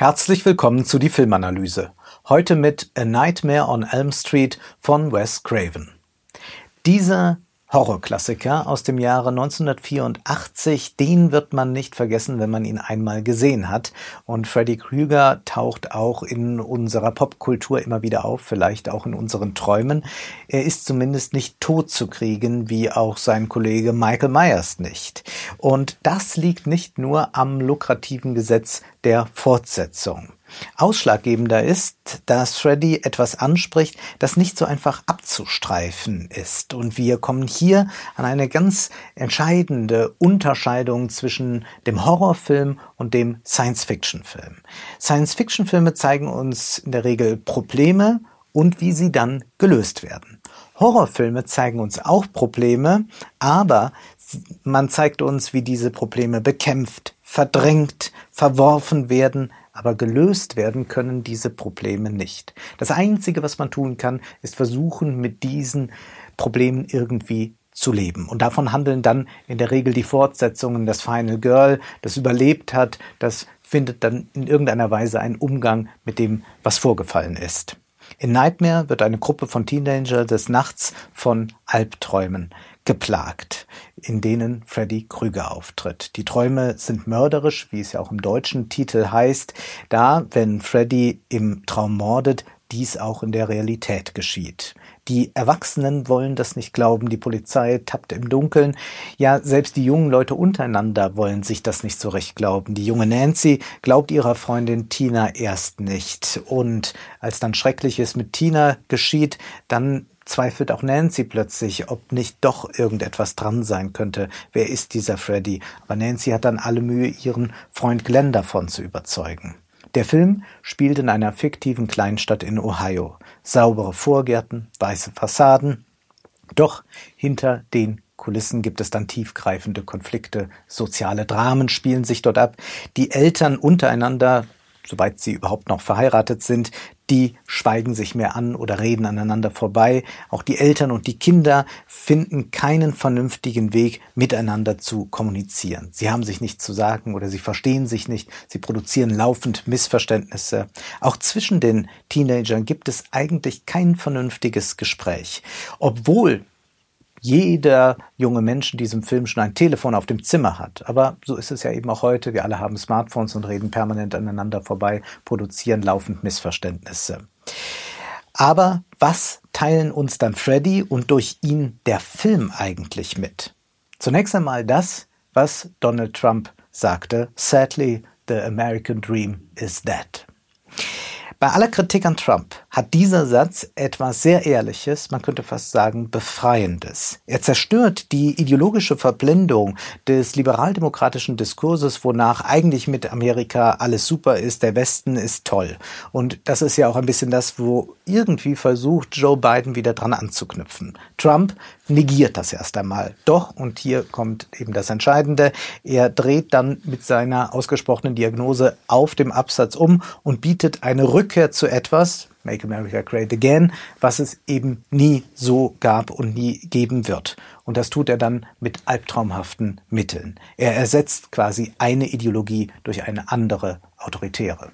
Herzlich willkommen zu die Filmanalyse. Heute mit A Nightmare on Elm Street von Wes Craven. Dieser Horrorklassiker aus dem Jahre 1984, den wird man nicht vergessen, wenn man ihn einmal gesehen hat. Und Freddy Krüger taucht auch in unserer Popkultur immer wieder auf, vielleicht auch in unseren Träumen. Er ist zumindest nicht tot zu kriegen, wie auch sein Kollege Michael Myers nicht. Und das liegt nicht nur am lukrativen Gesetz der Fortsetzung. Ausschlaggebender ist, dass Freddy etwas anspricht, das nicht so einfach abzustreifen ist. Und wir kommen hier an eine ganz entscheidende Unterscheidung zwischen dem Horrorfilm und dem Science-Fiction-Film. Science-Fiction-Filme zeigen uns in der Regel Probleme und wie sie dann gelöst werden. Horrorfilme zeigen uns auch Probleme, aber man zeigt uns, wie diese Probleme bekämpft, verdrängt, verworfen werden, aber gelöst werden können diese Probleme nicht. Das Einzige, was man tun kann, ist versuchen, mit diesen Problemen irgendwie zu leben. Und davon handeln dann in der Regel die Fortsetzungen. Das Final Girl, das überlebt hat, das findet dann in irgendeiner Weise einen Umgang mit dem, was vorgefallen ist. In Nightmare wird eine Gruppe von Teenager des Nachts von Albträumen geplagt, in denen Freddy Krüger auftritt. Die Träume sind mörderisch, wie es ja auch im deutschen Titel heißt, da, wenn Freddy im Traum mordet, dies auch in der Realität geschieht. Die Erwachsenen wollen das nicht glauben, die Polizei tappt im Dunkeln. Ja, selbst die jungen Leute untereinander wollen sich das nicht so recht glauben. Die junge Nancy glaubt ihrer Freundin Tina erst nicht. Und als dann Schreckliches mit Tina geschieht, dann zweifelt auch Nancy plötzlich, ob nicht doch irgendetwas dran sein könnte. Wer ist dieser Freddy? Aber Nancy hat dann alle Mühe, ihren Freund Glenn davon zu überzeugen. Der Film spielt in einer fiktiven Kleinstadt in Ohio. Saubere Vorgärten, weiße Fassaden. Doch hinter den Kulissen gibt es dann tiefgreifende Konflikte, soziale Dramen spielen sich dort ab. Die Eltern untereinander soweit sie überhaupt noch verheiratet sind, die schweigen sich mehr an oder reden aneinander vorbei. Auch die Eltern und die Kinder finden keinen vernünftigen Weg, miteinander zu kommunizieren. Sie haben sich nicht zu sagen oder sie verstehen sich nicht. Sie produzieren laufend Missverständnisse. Auch zwischen den Teenagern gibt es eigentlich kein vernünftiges Gespräch. Obwohl jeder junge Mensch in diesem Film schon ein Telefon auf dem Zimmer hat. Aber so ist es ja eben auch heute. Wir alle haben Smartphones und reden permanent aneinander vorbei, produzieren laufend Missverständnisse. Aber was teilen uns dann Freddy und durch ihn der Film eigentlich mit? Zunächst einmal das, was Donald Trump sagte. Sadly, the American dream is dead. Bei aller Kritik an Trump hat dieser Satz etwas sehr Ehrliches, man könnte fast sagen Befreiendes. Er zerstört die ideologische Verblendung des liberaldemokratischen Diskurses, wonach eigentlich mit Amerika alles super ist, der Westen ist toll. Und das ist ja auch ein bisschen das, wo irgendwie versucht Joe Biden wieder dran anzuknüpfen. Trump negiert das erst einmal. Doch, und hier kommt eben das Entscheidende, er dreht dann mit seiner ausgesprochenen Diagnose auf dem Absatz um und bietet eine Rückkehr zu etwas, Make America Great Again, was es eben nie so gab und nie geben wird. Und das tut er dann mit albtraumhaften Mitteln. Er ersetzt quasi eine Ideologie durch eine andere autoritäre.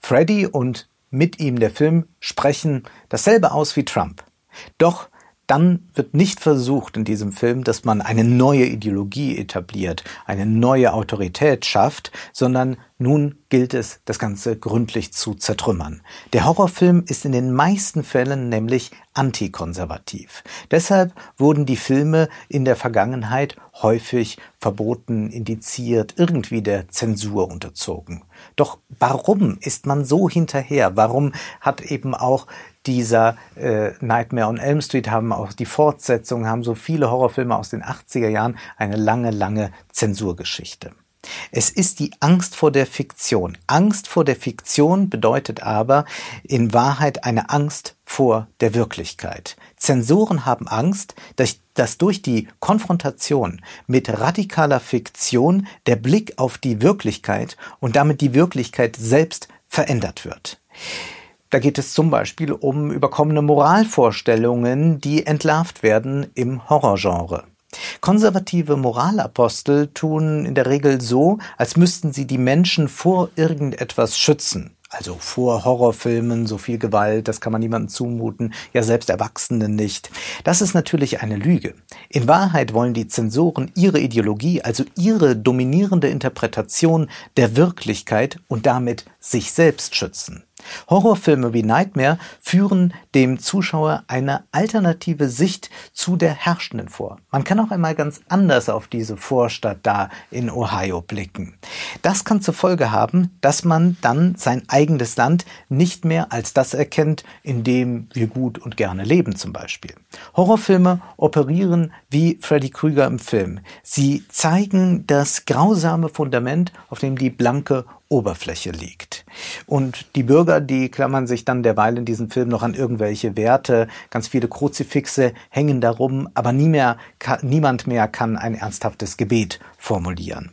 Freddy und mit ihm der Film sprechen dasselbe aus wie Trump. Doch dann wird nicht versucht in diesem Film, dass man eine neue Ideologie etabliert, eine neue Autorität schafft, sondern nun gilt es, das Ganze gründlich zu zertrümmern. Der Horrorfilm ist in den meisten Fällen nämlich antikonservativ. Deshalb wurden die Filme in der Vergangenheit häufig verboten, indiziert, irgendwie der Zensur unterzogen. Doch warum ist man so hinterher? Warum hat eben auch dieser äh, Nightmare on Elm Street haben auch die Fortsetzungen, haben so viele Horrorfilme aus den 80er Jahren eine lange, lange Zensurgeschichte. Es ist die Angst vor der Fiktion. Angst vor der Fiktion bedeutet aber in Wahrheit eine Angst vor der Wirklichkeit. Zensoren haben Angst, dass durch die Konfrontation mit radikaler Fiktion der Blick auf die Wirklichkeit und damit die Wirklichkeit selbst verändert wird. Da geht es zum Beispiel um überkommene Moralvorstellungen, die entlarvt werden im Horrorgenre. Konservative Moralapostel tun in der Regel so, als müssten sie die Menschen vor irgendetwas schützen. Also vor Horrorfilmen, so viel Gewalt, das kann man niemandem zumuten, ja selbst Erwachsenen nicht. Das ist natürlich eine Lüge. In Wahrheit wollen die Zensoren ihre Ideologie, also ihre dominierende Interpretation der Wirklichkeit und damit sich selbst schützen. Horrorfilme wie Nightmare führen dem Zuschauer eine alternative Sicht zu der herrschenden vor. Man kann auch einmal ganz anders auf diese Vorstadt da in Ohio blicken. Das kann zur Folge haben, dass man dann sein eigenes Land nicht mehr als das erkennt, in dem wir gut und gerne leben zum Beispiel. Horrorfilme operieren wie Freddy Krüger im Film. Sie zeigen das grausame Fundament, auf dem die blanke Oberfläche liegt. Und die Bürger, die klammern sich dann derweil in diesem Film noch an irgendwelche Werte. Ganz viele Kruzifixe hängen darum, aber nie mehr, niemand mehr kann ein ernsthaftes Gebet formulieren.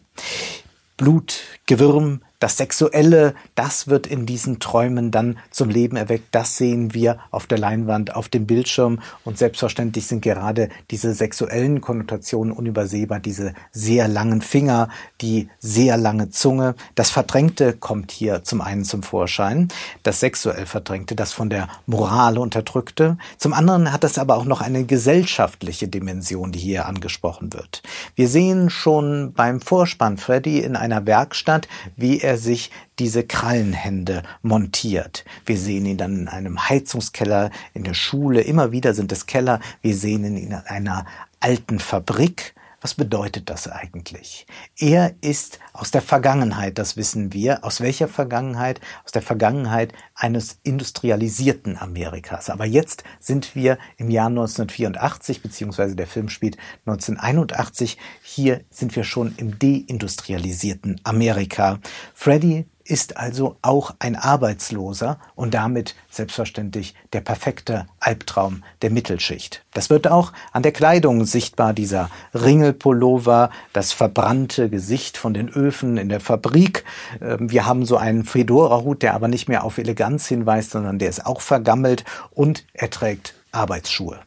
Blut, Gewürm, das Sexuelle, das wird in diesen Träumen dann zum Leben erweckt. Das sehen wir auf der Leinwand, auf dem Bildschirm. Und selbstverständlich sind gerade diese sexuellen Konnotationen unübersehbar. Diese sehr langen Finger, die sehr lange Zunge. Das Verdrängte kommt hier zum einen zum Vorschein. Das sexuell Verdrängte, das von der Moral unterdrückte. Zum anderen hat es aber auch noch eine gesellschaftliche Dimension, die hier angesprochen wird. Wir sehen schon beim Vorspann Freddy in einer Werkstatt, wie sich diese Krallenhände montiert. Wir sehen ihn dann in einem Heizungskeller in der Schule. Immer wieder sind es Keller. Wir sehen ihn in einer alten Fabrik. Was bedeutet das eigentlich? Er ist aus der Vergangenheit, das wissen wir. Aus welcher Vergangenheit? Aus der Vergangenheit eines industrialisierten Amerikas. Aber jetzt sind wir im Jahr 1984, beziehungsweise der Film spielt 1981. Hier sind wir schon im deindustrialisierten Amerika. Freddy ist also auch ein Arbeitsloser und damit selbstverständlich der perfekte Albtraum der Mittelschicht. Das wird auch an der Kleidung sichtbar, dieser Ringelpullover, das verbrannte Gesicht von den Öfen in der Fabrik. Ähm, wir haben so einen Fedora-Hut, der aber nicht mehr auf Eleganz hinweist, sondern der ist auch vergammelt und er trägt Arbeitsschuhe.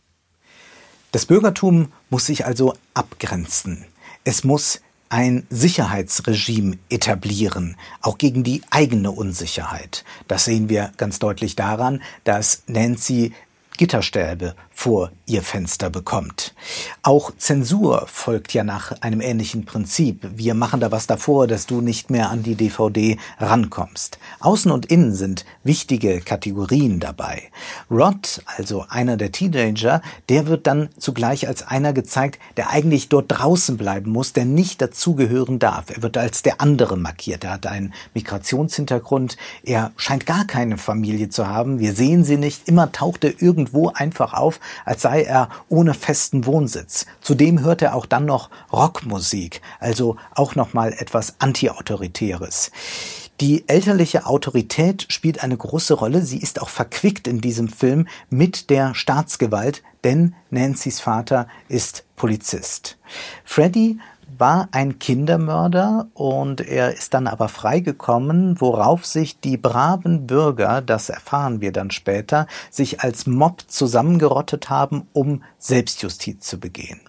Das Bürgertum muss sich also abgrenzen. Es muss ein Sicherheitsregime etablieren, auch gegen die eigene Unsicherheit. Das sehen wir ganz deutlich daran, dass Nancy Gitterstäbe vor ihr Fenster bekommt. Auch Zensur folgt ja nach einem ähnlichen Prinzip. Wir machen da was davor, dass du nicht mehr an die DVD rankommst. Außen und innen sind wichtige Kategorien dabei. Rod, also einer der Teenager, der wird dann zugleich als einer gezeigt, der eigentlich dort draußen bleiben muss, der nicht dazugehören darf. Er wird als der andere markiert. Er hat einen Migrationshintergrund. Er scheint gar keine Familie zu haben. Wir sehen sie nicht. Immer taucht er irgendwo irgendwo einfach auf, als sei er ohne festen Wohnsitz. Zudem hört er auch dann noch Rockmusik, also auch noch mal etwas antiautoritäres. Die elterliche Autorität spielt eine große Rolle. Sie ist auch verquickt in diesem Film mit der Staatsgewalt, denn Nancy's Vater ist Polizist. Freddy war ein Kindermörder und er ist dann aber freigekommen, worauf sich die braven Bürger, das erfahren wir dann später, sich als Mob zusammengerottet haben, um Selbstjustiz zu begehen.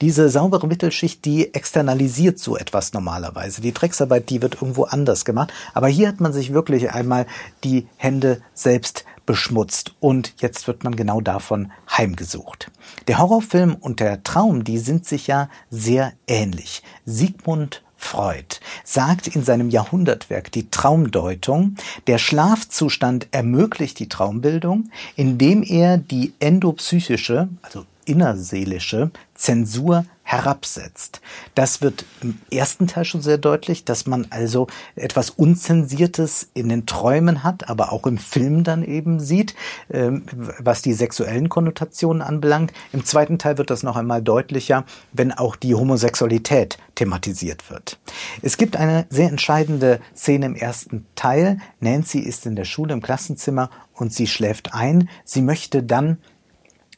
Diese saubere Mittelschicht, die externalisiert so etwas normalerweise. Die Drecksarbeit, die wird irgendwo anders gemacht. Aber hier hat man sich wirklich einmal die Hände selbst beschmutzt und jetzt wird man genau davon heimgesucht. Der Horrorfilm und der Traum, die sind sich ja sehr ähnlich. Sigmund Freud sagt in seinem Jahrhundertwerk die Traumdeutung, der Schlafzustand ermöglicht die Traumbildung, indem er die endopsychische, also innerseelische Zensur herabsetzt. Das wird im ersten Teil schon sehr deutlich, dass man also etwas Unzensiertes in den Träumen hat, aber auch im Film dann eben sieht, ähm, was die sexuellen Konnotationen anbelangt. Im zweiten Teil wird das noch einmal deutlicher, wenn auch die Homosexualität thematisiert wird. Es gibt eine sehr entscheidende Szene im ersten Teil. Nancy ist in der Schule im Klassenzimmer und sie schläft ein. Sie möchte dann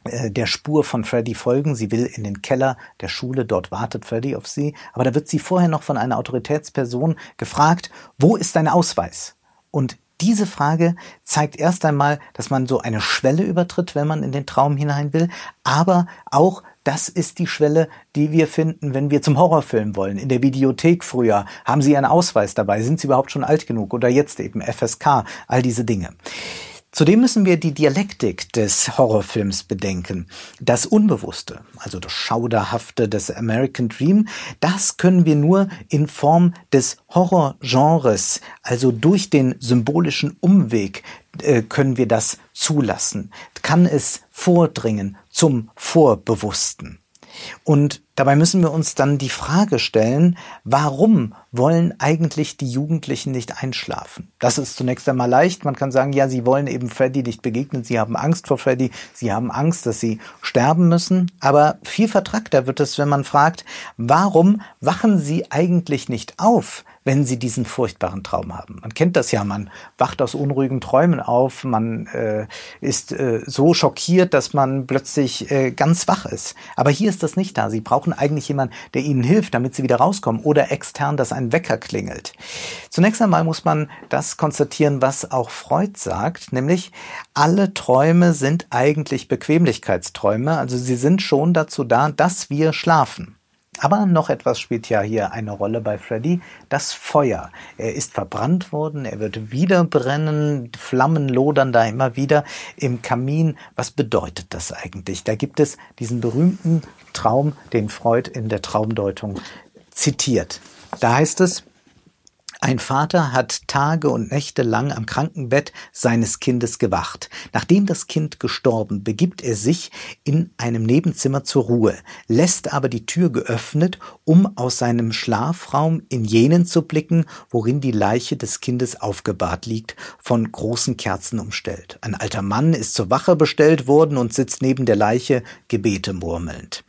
der Spur von Freddy folgen. Sie will in den Keller der Schule, dort wartet Freddy auf sie. Aber da wird sie vorher noch von einer Autoritätsperson gefragt, wo ist dein Ausweis? Und Diese Frage zeigt erst einmal, dass man so eine Schwelle übertritt, wenn man in den Traum hinein will, aber auch, das ist die Schwelle, die wir finden, wenn wir zum Horrorfilm wollen. In der Videothek früher. Haben Sie einen Ausweis dabei? Sind Sie überhaupt schon alt genug? Oder jetzt eben FSK? All diese Dinge. Zudem müssen wir die Dialektik des Horrorfilms bedenken. Das Unbewusste, also das Schauderhafte des American Dream, das können wir nur in Form des Horrorgenres, also durch den symbolischen Umweg, äh, können wir das zulassen. Kann es vordringen zum Vorbewussten. Und dabei müssen wir uns dann die Frage stellen, warum wollen eigentlich die Jugendlichen nicht einschlafen? Das ist zunächst einmal leicht. Man kann sagen, ja, sie wollen eben Freddy nicht begegnen. Sie haben Angst vor Freddy. Sie haben Angst, dass sie sterben müssen. Aber viel vertragter wird es, wenn man fragt, warum wachen sie eigentlich nicht auf, wenn sie diesen furchtbaren Traum haben. Man kennt das ja, man wacht aus unruhigen Träumen auf, man äh, ist äh, so schockiert, dass man plötzlich äh, ganz wach ist. Aber hier ist das nicht da. Sie brauchen eigentlich jemanden, der ihnen hilft, damit sie wieder rauskommen oder extern, dass ein Wecker klingelt. Zunächst einmal muss man das konstatieren, was auch Freud sagt, nämlich alle Träume sind eigentlich Bequemlichkeitsträume, also sie sind schon dazu da, dass wir schlafen. Aber noch etwas spielt ja hier eine Rolle bei Freddy, das Feuer. Er ist verbrannt worden, er wird wieder brennen, Flammen lodern da immer wieder im Kamin. Was bedeutet das eigentlich? Da gibt es diesen berühmten Traum, den Freud in der Traumdeutung zitiert. Da heißt es, ein Vater hat Tage und Nächte lang am Krankenbett seines Kindes gewacht. Nachdem das Kind gestorben, begibt er sich in einem Nebenzimmer zur Ruhe, lässt aber die Tür geöffnet, um aus seinem Schlafraum in jenen zu blicken, worin die Leiche des Kindes aufgebahrt liegt, von großen Kerzen umstellt. Ein alter Mann ist zur Wache bestellt worden und sitzt neben der Leiche, Gebete murmelnd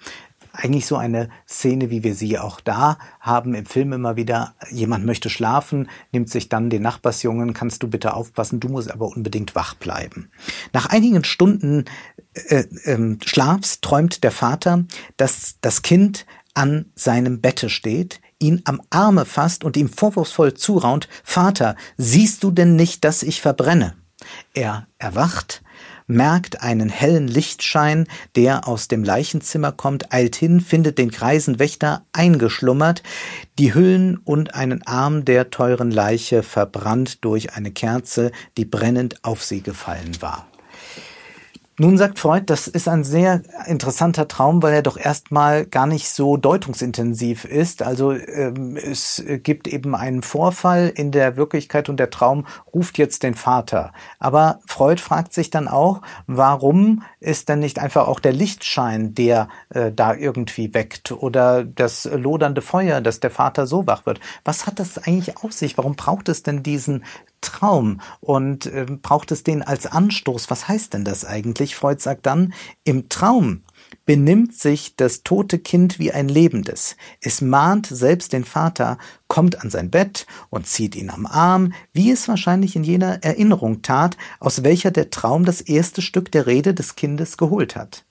eigentlich so eine Szene, wie wir sie auch da haben im Film immer wieder. Jemand möchte schlafen, nimmt sich dann den Nachbarsjungen, kannst du bitte aufpassen, du musst aber unbedingt wach bleiben. Nach einigen Stunden äh, äh, Schlafs träumt der Vater, dass das Kind an seinem Bette steht, ihn am Arme fasst und ihm vorwurfsvoll zuraunt, Vater, siehst du denn nicht, dass ich verbrenne? Er erwacht, merkt einen hellen Lichtschein, der aus dem Leichenzimmer kommt, eilt hin, findet den greisen Wächter eingeschlummert, die Hüllen und einen Arm der teuren Leiche verbrannt durch eine Kerze, die brennend auf sie gefallen war. Nun sagt Freud, das ist ein sehr interessanter Traum, weil er doch erstmal gar nicht so deutungsintensiv ist. Also ähm, es gibt eben einen Vorfall in der Wirklichkeit und der Traum ruft jetzt den Vater. Aber Freud fragt sich dann auch, warum ist denn nicht einfach auch der Lichtschein, der äh, da irgendwie weckt oder das lodernde Feuer, dass der Vater so wach wird? Was hat das eigentlich auf sich? Warum braucht es denn diesen Traum und äh, braucht es den als Anstoß. Was heißt denn das eigentlich? Freud sagt dann, im Traum benimmt sich das tote Kind wie ein lebendes. Es mahnt selbst den Vater, kommt an sein Bett und zieht ihn am Arm, wie es wahrscheinlich in jener Erinnerung tat, aus welcher der Traum das erste Stück der Rede des Kindes geholt hat.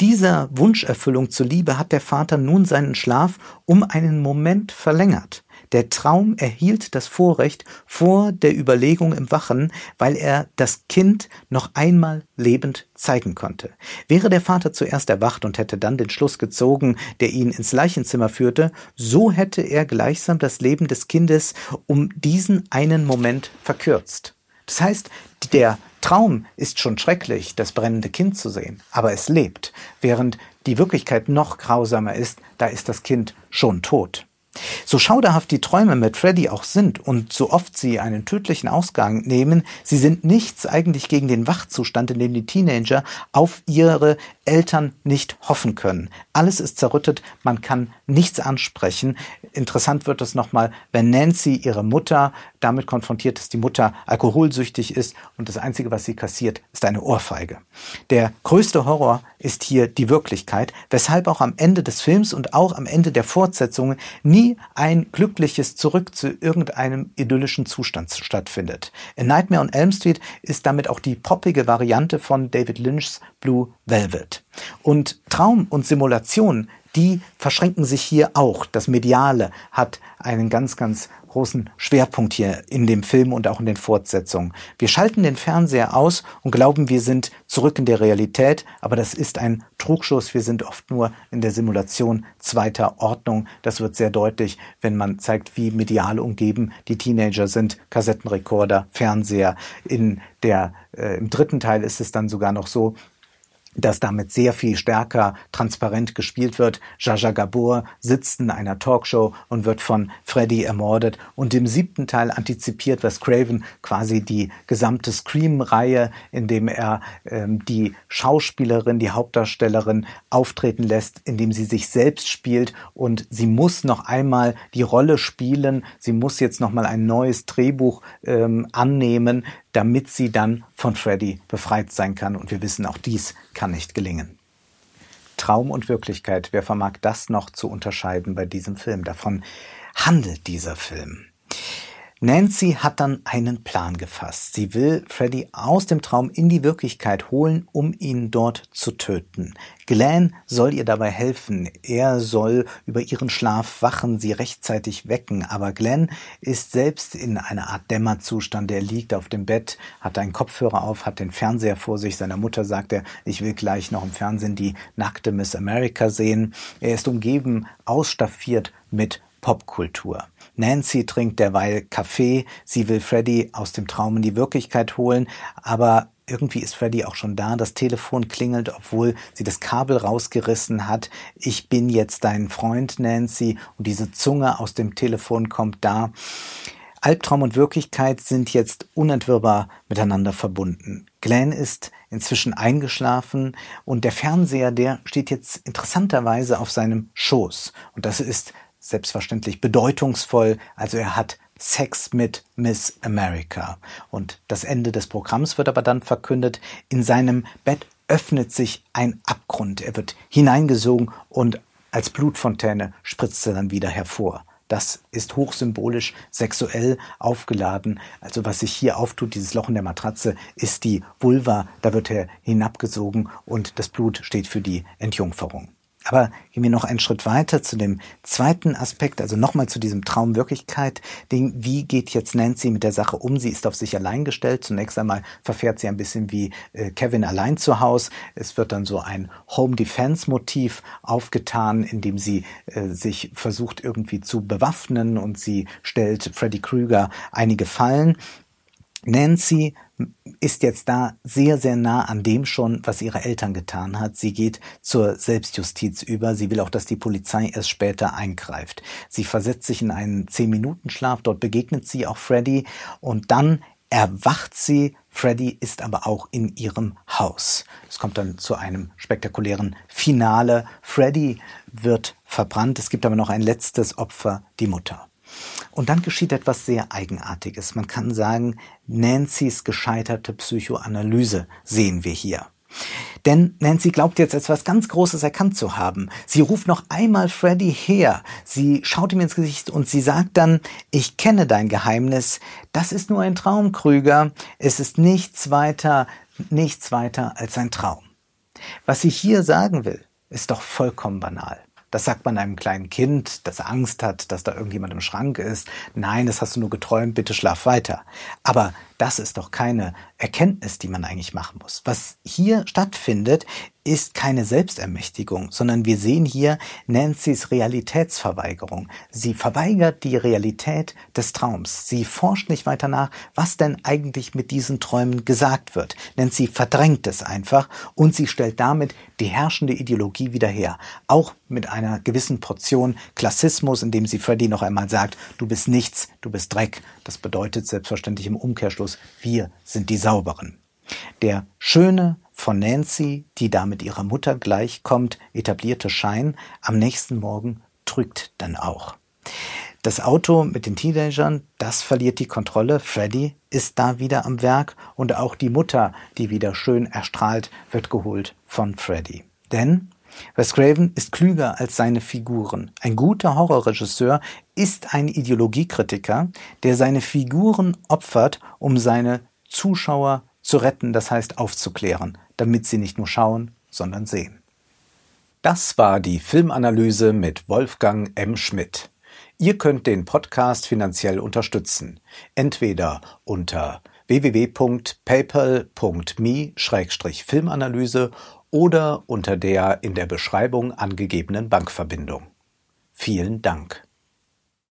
Dieser Wunscherfüllung zuliebe hat der Vater nun seinen Schlaf um einen Moment verlängert. Der Traum erhielt das Vorrecht vor der Überlegung im Wachen, weil er das Kind noch einmal lebend zeigen konnte. Wäre der Vater zuerst erwacht und hätte dann den Schluss gezogen, der ihn ins Leichenzimmer führte, so hätte er gleichsam das Leben des Kindes um diesen einen Moment verkürzt. Das heißt, der Traum ist schon schrecklich, das brennende Kind zu sehen, aber es lebt, während die Wirklichkeit noch grausamer ist, da ist das Kind schon tot. So schauderhaft die Träume mit Freddy auch sind und so oft sie einen tödlichen Ausgang nehmen, sie sind nichts eigentlich gegen den Wachzustand, in dem die Teenager auf ihre Eltern nicht hoffen können. Alles ist zerrüttet, man kann nichts ansprechen. Interessant wird es nochmal, wenn Nancy, ihre Mutter, damit konfrontiert ist, die Mutter alkoholsüchtig ist und das Einzige, was sie kassiert, ist eine Ohrfeige. Der größte Horror ist hier die Wirklichkeit, weshalb auch am Ende des Films und auch am Ende der Fortsetzungen nie ein glückliches Zurück zu irgendeinem idyllischen Zustand stattfindet. A Nightmare on Elm Street ist damit auch die poppige Variante von David Lynchs Blue Velvet. Und Traum und Simulation die verschränken sich hier auch. Das Mediale hat einen ganz, ganz großen Schwerpunkt hier in dem Film und auch in den Fortsetzungen. Wir schalten den Fernseher aus und glauben, wir sind zurück in der Realität, aber das ist ein Trugschuss. Wir sind oft nur in der Simulation zweiter Ordnung. Das wird sehr deutlich, wenn man zeigt, wie medial umgeben die Teenager sind. Kassettenrekorder, Fernseher. In der, äh, Im dritten Teil ist es dann sogar noch so, dass damit sehr viel stärker transparent gespielt wird. Jaja Gabor sitzt in einer Talkshow und wird von Freddy ermordet. Und im siebten Teil antizipiert Wes Craven quasi die gesamte Scream-Reihe, indem er ähm, die Schauspielerin, die Hauptdarstellerin auftreten lässt, indem sie sich selbst spielt und sie muss noch einmal die Rolle spielen. Sie muss jetzt noch mal ein neues Drehbuch ähm, annehmen, damit sie dann von Freddy befreit sein kann. Und wir wissen, auch dies kann nicht gelingen. Traum und Wirklichkeit, wer vermag das noch zu unterscheiden bei diesem Film? Davon handelt dieser Film. Nancy hat dann einen Plan gefasst. Sie will Freddy aus dem Traum in die Wirklichkeit holen, um ihn dort zu töten. Glenn soll ihr dabei helfen. Er soll über ihren Schlaf wachen, sie rechtzeitig wecken. Aber Glenn ist selbst in einer Art Dämmerzustand. Er liegt auf dem Bett, hat einen Kopfhörer auf, hat den Fernseher vor sich. Seiner Mutter sagt er, ich will gleich noch im Fernsehen die nackte Miss America sehen. Er ist umgeben, ausstaffiert mit Popkultur. Nancy trinkt derweil Kaffee, sie will Freddy aus dem Traum in die Wirklichkeit holen, aber irgendwie ist Freddy auch schon da. Das Telefon klingelt, obwohl sie das Kabel rausgerissen hat. Ich bin jetzt dein Freund, Nancy. Und diese Zunge aus dem Telefon kommt da. Albtraum und Wirklichkeit sind jetzt unentwirrbar miteinander verbunden. Glenn ist inzwischen eingeschlafen und der Fernseher, der steht jetzt interessanterweise auf seinem Schoß. Und das ist selbstverständlich bedeutungsvoll. Also er hat Sex mit Miss America. Und das Ende des Programms wird aber dann verkündet. In seinem Bett öffnet sich ein Abgrund. Er wird hineingesogen und als Blutfontäne spritzt er dann wieder hervor. Das ist hochsymbolisch sexuell aufgeladen. Also was sich hier auftut, dieses Loch in der Matratze, ist die Vulva. Da wird er hinabgesogen und das Blut steht für die Entjungferung. Aber gehen wir noch einen Schritt weiter zu dem zweiten Aspekt, also nochmal zu diesem Traumwirklichkeit-Ding. Wie geht jetzt Nancy mit der Sache um? Sie ist auf sich allein gestellt. Zunächst einmal verfährt sie ein bisschen wie äh, Kevin allein zu Hause. Es wird dann so ein Home-Defense-Motiv aufgetan, indem sie äh, sich versucht irgendwie zu bewaffnen und sie stellt Freddy Krüger einige Fallen. Nancy ist jetzt da sehr, sehr nah an dem schon, was ihre Eltern getan hat. Sie geht zur Selbstjustiz über. Sie will auch, dass die Polizei erst später eingreift. Sie versetzt sich in einen Zehn-Minuten-Schlaf. Dort begegnet sie auch Freddy und dann erwacht sie. Freddy ist aber auch in ihrem Haus. Es kommt dann zu einem spektakulären Finale. Freddy wird verbrannt. Es gibt aber noch ein letztes Opfer, die Mutter. Und dann geschieht etwas sehr Eigenartiges. Man kann sagen, Nancy's gescheiterte Psychoanalyse sehen wir hier. Denn Nancy glaubt jetzt etwas ganz Großes erkannt zu haben. Sie ruft noch einmal Freddy her. Sie schaut ihm ins Gesicht und sie sagt dann, ich kenne dein Geheimnis. Das ist nur ein Traum, Krüger. Es ist nichts weiter, nichts weiter als ein Traum. Was sie hier sagen will, ist doch vollkommen banal. Das sagt man einem kleinen Kind, das Angst hat, dass da irgendjemand im Schrank ist. Nein, das hast du nur geträumt, bitte schlaf weiter. Aber das ist doch keine Erkenntnis, die man eigentlich machen muss. Was hier stattfindet, ist keine Selbstermächtigung, sondern wir sehen hier Nancy's Realitätsverweigerung. Sie verweigert die Realität des Traums. Sie forscht nicht weiter nach, was denn eigentlich mit diesen Träumen gesagt wird. Nancy verdrängt es einfach und sie stellt damit die herrschende Ideologie wieder her. Auch mit einer gewissen Portion Klassismus, indem sie Freddy noch einmal sagt, du bist nichts, du bist Dreck. Das bedeutet selbstverständlich im Umkehrschluss, wir sind die Sauberen. Der schöne, von Nancy, die da mit ihrer Mutter gleichkommt, etablierte Schein am nächsten Morgen trügt dann auch. Das Auto mit den Teenagern, das verliert die Kontrolle. Freddy ist da wieder am Werk und auch die Mutter, die wieder schön erstrahlt, wird geholt von Freddy. Denn Wes Craven ist klüger als seine Figuren. Ein guter Horrorregisseur ist ein Ideologiekritiker, der seine Figuren opfert, um seine Zuschauer zu retten, das heißt aufzuklären, damit sie nicht nur schauen, sondern sehen. Das war die Filmanalyse mit Wolfgang M. Schmidt. Ihr könnt den Podcast finanziell unterstützen, entweder unter www.paypal.me-filmanalyse oder unter der in der Beschreibung angegebenen Bankverbindung. Vielen Dank.